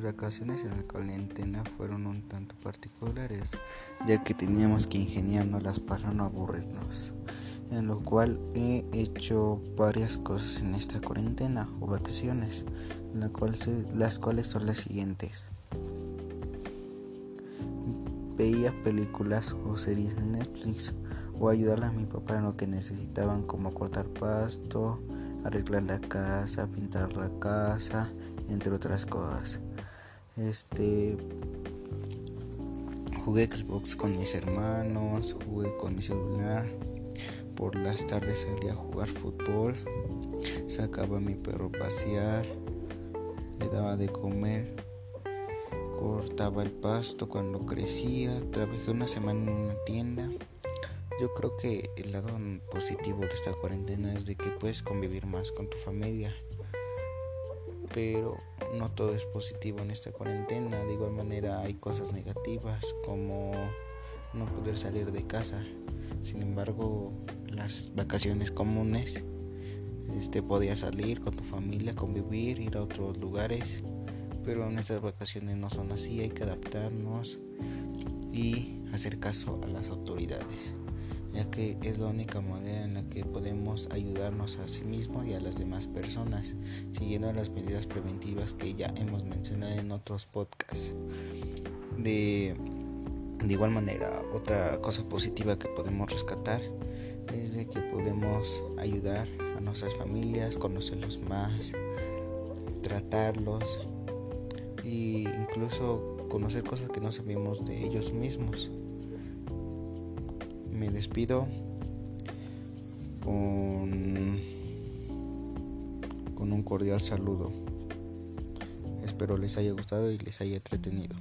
vacaciones en la cuarentena fueron un tanto particulares, ya que teníamos que ingeniárnoslas para no aburrirnos, en lo cual he hecho varias cosas en esta cuarentena o vacaciones, la cual las cuales son las siguientes. Veía películas o series en Netflix o ayudarle a mi papá en lo que necesitaban como cortar pasto, arreglar la casa, pintar la casa, entre otras cosas. Este jugué Xbox con mis hermanos, jugué con mi celular. Por las tardes salía a jugar fútbol, sacaba a mi perro a pasear, le daba de comer, cortaba el pasto cuando crecía, trabajé una semana en una tienda. Yo creo que el lado positivo de esta cuarentena es de que puedes convivir más con tu familia. Pero no todo es positivo en esta cuarentena. De igual manera hay cosas negativas como no poder salir de casa. Sin embargo, las vacaciones comunes, este podía salir con tu familia, convivir, ir a otros lugares. Pero en estas vacaciones no son así, hay que adaptarnos y hacer caso a las autoridades ya que es la única manera en la que podemos ayudarnos a sí mismos y a las demás personas, siguiendo las medidas preventivas que ya hemos mencionado en otros podcasts. De, de igual manera, otra cosa positiva que podemos rescatar es de que podemos ayudar a nuestras familias, conocerlos más, tratarlos e incluso conocer cosas que no sabíamos de ellos mismos me despido con, con un cordial saludo. Espero les haya gustado y les haya entretenido.